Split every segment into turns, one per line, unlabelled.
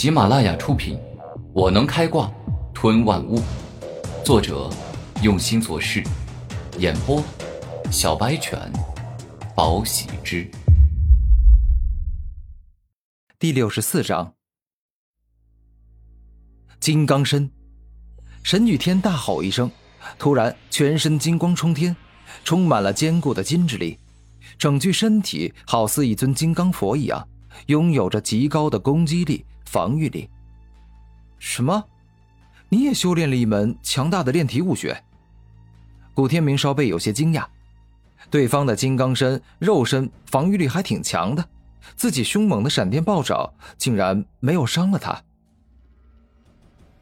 喜马拉雅出品，《我能开挂吞万物》，作者用心做事，演播小白犬，宝喜之。
第六十四章，金刚身。神女天大吼一声，突然全身金光冲天，充满了坚固的金之力，整具身体好似一尊金刚佛一样，拥有着极高的攻击力。防御力？什么？你也修炼了一门强大的炼体武学？古天明稍微有些惊讶，对方的金刚身肉身防御力还挺强的，自己凶猛的闪电暴爪竟然没有伤了他。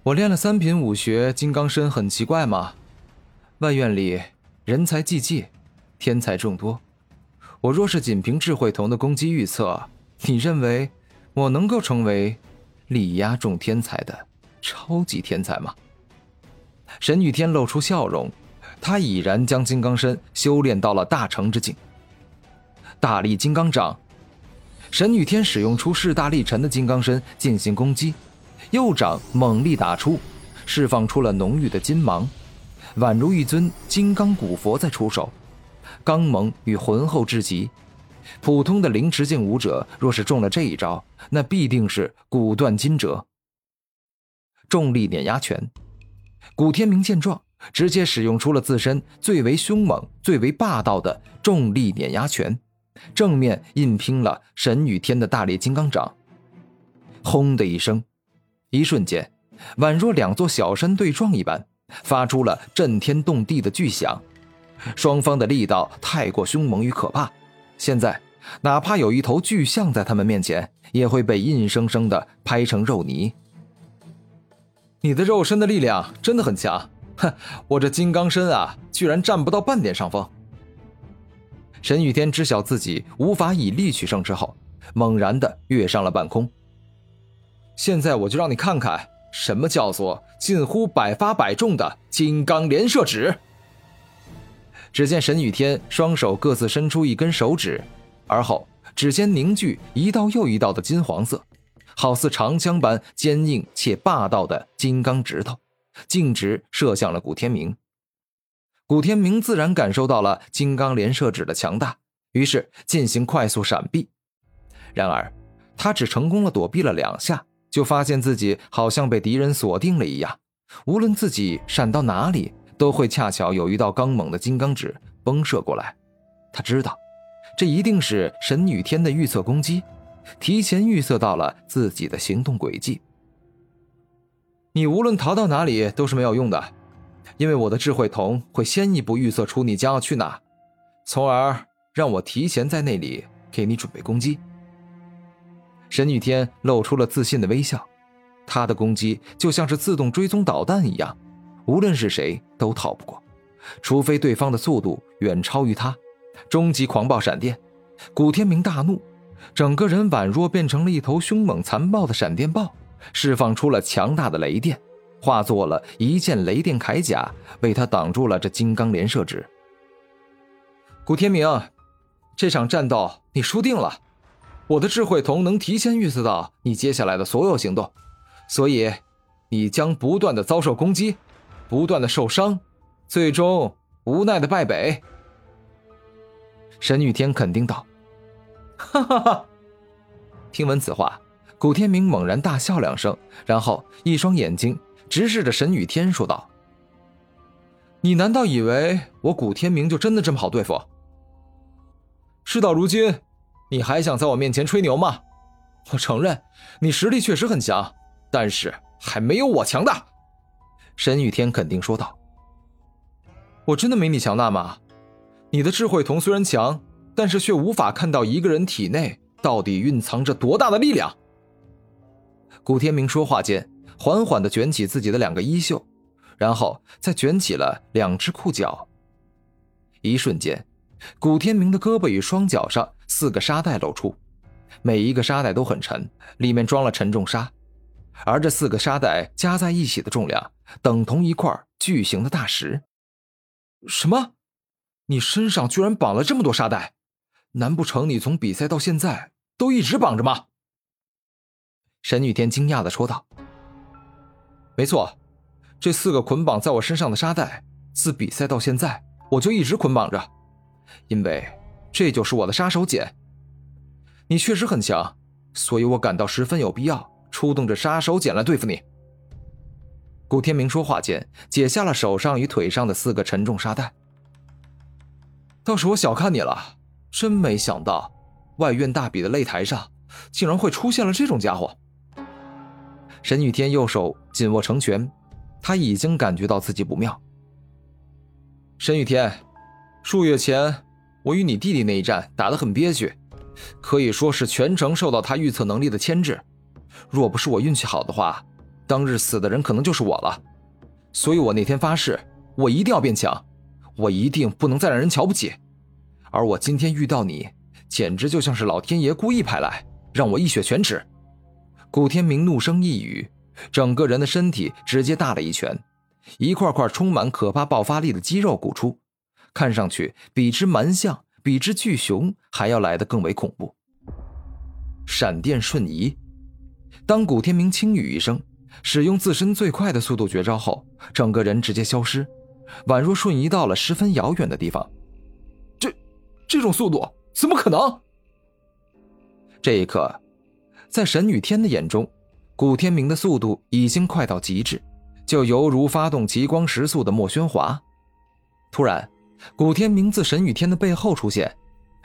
我练了三品武学金刚身，很奇怪吗？外院里人才济济，天才众多，我若是仅凭智慧瞳的攻击预测，你认为我能够成为？力压众天才的超级天才吗？神女天露出笑容，他已然将金刚身修炼到了大成之境。大力金刚掌，神雨天使用出势大力沉的金刚身进行攻击，右掌猛力打出，释放出了浓郁的金芒，宛如一尊金刚古佛在出手，刚猛与浑厚至极。普通的灵池境武者，若是中了这一招，那必定是骨断筋折。重力碾压拳，古天明见状，直接使用出了自身最为凶猛、最为霸道的重力碾压拳，正面硬拼了神与天的大力金刚掌。轰的一声，一瞬间，宛若两座小山对撞一般，发出了震天动地的巨响。双方的力道太过凶猛与可怕。现在，哪怕有一头巨象在他们面前，也会被硬生生的拍成肉泥。你的肉身的力量真的很强，哼，我这金刚身啊，居然占不到半点上风。沈雨天知晓自己无法以力取胜之后，猛然的跃上了半空。现在我就让你看看，什么叫做近乎百发百中的金刚连射指。只见沈雨天双手各自伸出一根手指，而后指尖凝聚一道又一道的金黄色，好似长枪般坚硬且霸道的金刚指头，径直射向了古天明。古天明自然感受到了金刚连射指的强大，于是进行快速闪避。然而，他只成功了躲避了两下，就发现自己好像被敌人锁定了一样，无论自己闪到哪里。都会恰巧有一道刚猛的金刚指崩射过来，他知道，这一定是神女天的预测攻击，提前预测到了自己的行动轨迹。你无论逃到哪里都是没有用的，因为我的智慧瞳会先一步预测出你将要去哪，从而让我提前在那里给你准备攻击。神女天露出了自信的微笑，她的攻击就像是自动追踪导弹一样。无论是谁都逃不过，除非对方的速度远超于他。终极狂暴闪电，古天明大怒，整个人宛若变成了一头凶猛残暴的闪电豹，释放出了强大的雷电，化作了一件雷电铠甲，为他挡住了这金刚连射指。古天明，这场战斗你输定了。我的智慧瞳能提前预测到你接下来的所有行动，所以你将不断的遭受攻击。不断的受伤，最终无奈的败北。神雨天肯定道：“哈哈哈！”听闻此话，古天明猛然大笑两声，然后一双眼睛直视着神雨天说道：“你难道以为我古天明就真的这么好对付？事到如今，你还想在我面前吹牛吗？我承认你实力确实很强，但是还没有我强大。”沈雨天肯定说道：“我真的没你强大吗？你的智慧瞳虽然强，但是却无法看到一个人体内到底蕴藏着多大的力量。”古天明说话间，缓缓的卷起自己的两个衣袖，然后再卷起了两只裤脚。一瞬间，古天明的胳膊与双脚上四个沙袋露出，每一个沙袋都很沉，里面装了沉重沙。而这四个沙袋加在一起的重量，等同一块巨型的大石。什么？你身上居然绑了这么多沙袋？难不成你从比赛到现在都一直绑着吗？沈雨天惊讶的说道：“没错，这四个捆绑在我身上的沙袋，自比赛到现在，我就一直捆绑着，因为这就是我的杀手锏。你确实很强，所以我感到十分有必要出动着杀手锏来对付你。”古天明说话间，解下了手上与腿上的四个沉重沙袋。倒是我小看你了，真没想到，外院大比的擂台上，竟然会出现了这种家伙。沈雨天右手紧握成拳，他已经感觉到自己不妙。沈雨天，数月前我与你弟弟那一战打得很憋屈，可以说是全程受到他预测能力的牵制。若不是我运气好的话。当日死的人可能就是我了，所以我那天发誓，我一定要变强，我一定不能再让人瞧不起。而我今天遇到你，简直就像是老天爷故意派来，让我一雪全耻。古天明怒声一语，整个人的身体直接大了一拳，一块块充满可怕爆发力的肌肉鼓出，看上去比之蛮象、比之巨熊还要来得更为恐怖。闪电瞬移，当古天明轻语一声。使用自身最快的速度绝招后，整个人直接消失，宛若瞬移到了十分遥远的地方。这，这种速度怎么可能？这一刻，在沈雨天的眼中，古天明的速度已经快到极致，就犹如发动极光时速的莫宣华。突然，古天明自沈雨天的背后出现，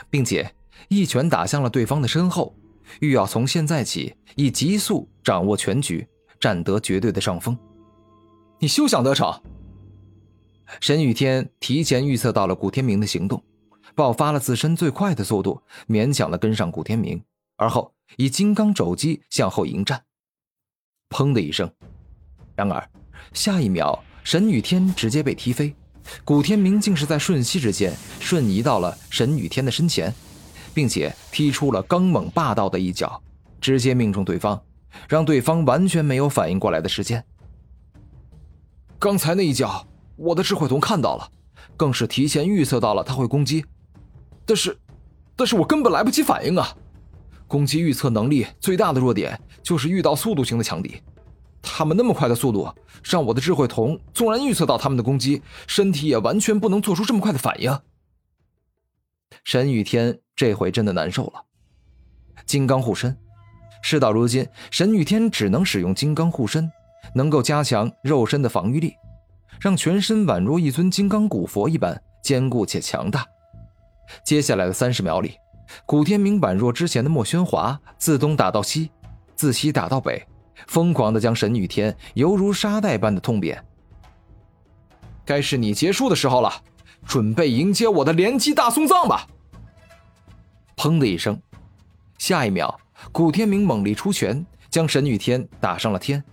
并且一拳打向了对方的身后，欲要从现在起以极速掌握全局。占得绝对的上风，你休想得逞！沈雨天提前预测到了古天明的行动，爆发了自身最快的速度，勉强的跟上古天明，而后以金刚肘击向后迎战。砰的一声，然而下一秒，沈雨天直接被踢飞，古天明竟是在瞬息之间瞬移到了沈雨天的身前，并且踢出了刚猛霸道的一脚，直接命中对方。让对方完全没有反应过来的时间。刚才那一脚，我的智慧瞳看到了，更是提前预测到了他会攻击，但是，但是我根本来不及反应啊！攻击预测能力最大的弱点就是遇到速度型的强敌，他们那么快的速度，让我的智慧瞳纵然预测到他们的攻击，身体也完全不能做出这么快的反应。沈雨天这回真的难受了，金刚护身。事到如今，沈雨天只能使用金刚护身，能够加强肉身的防御力，让全身宛若一尊金刚古佛一般坚固且强大。接下来的三十秒里，古天明宛若之前的莫宣华，自东打到西，自西打到北，疯狂的将沈雨天犹如沙袋般的痛扁。该是你结束的时候了，准备迎接我的连击大送葬吧！砰的一声，下一秒。古天明猛力出拳，将沈雨天打上了天，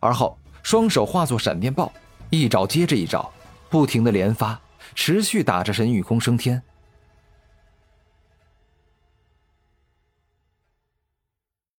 而后双手化作闪电豹，一招接着一招，不停的连发，持续打着沈雨空升天。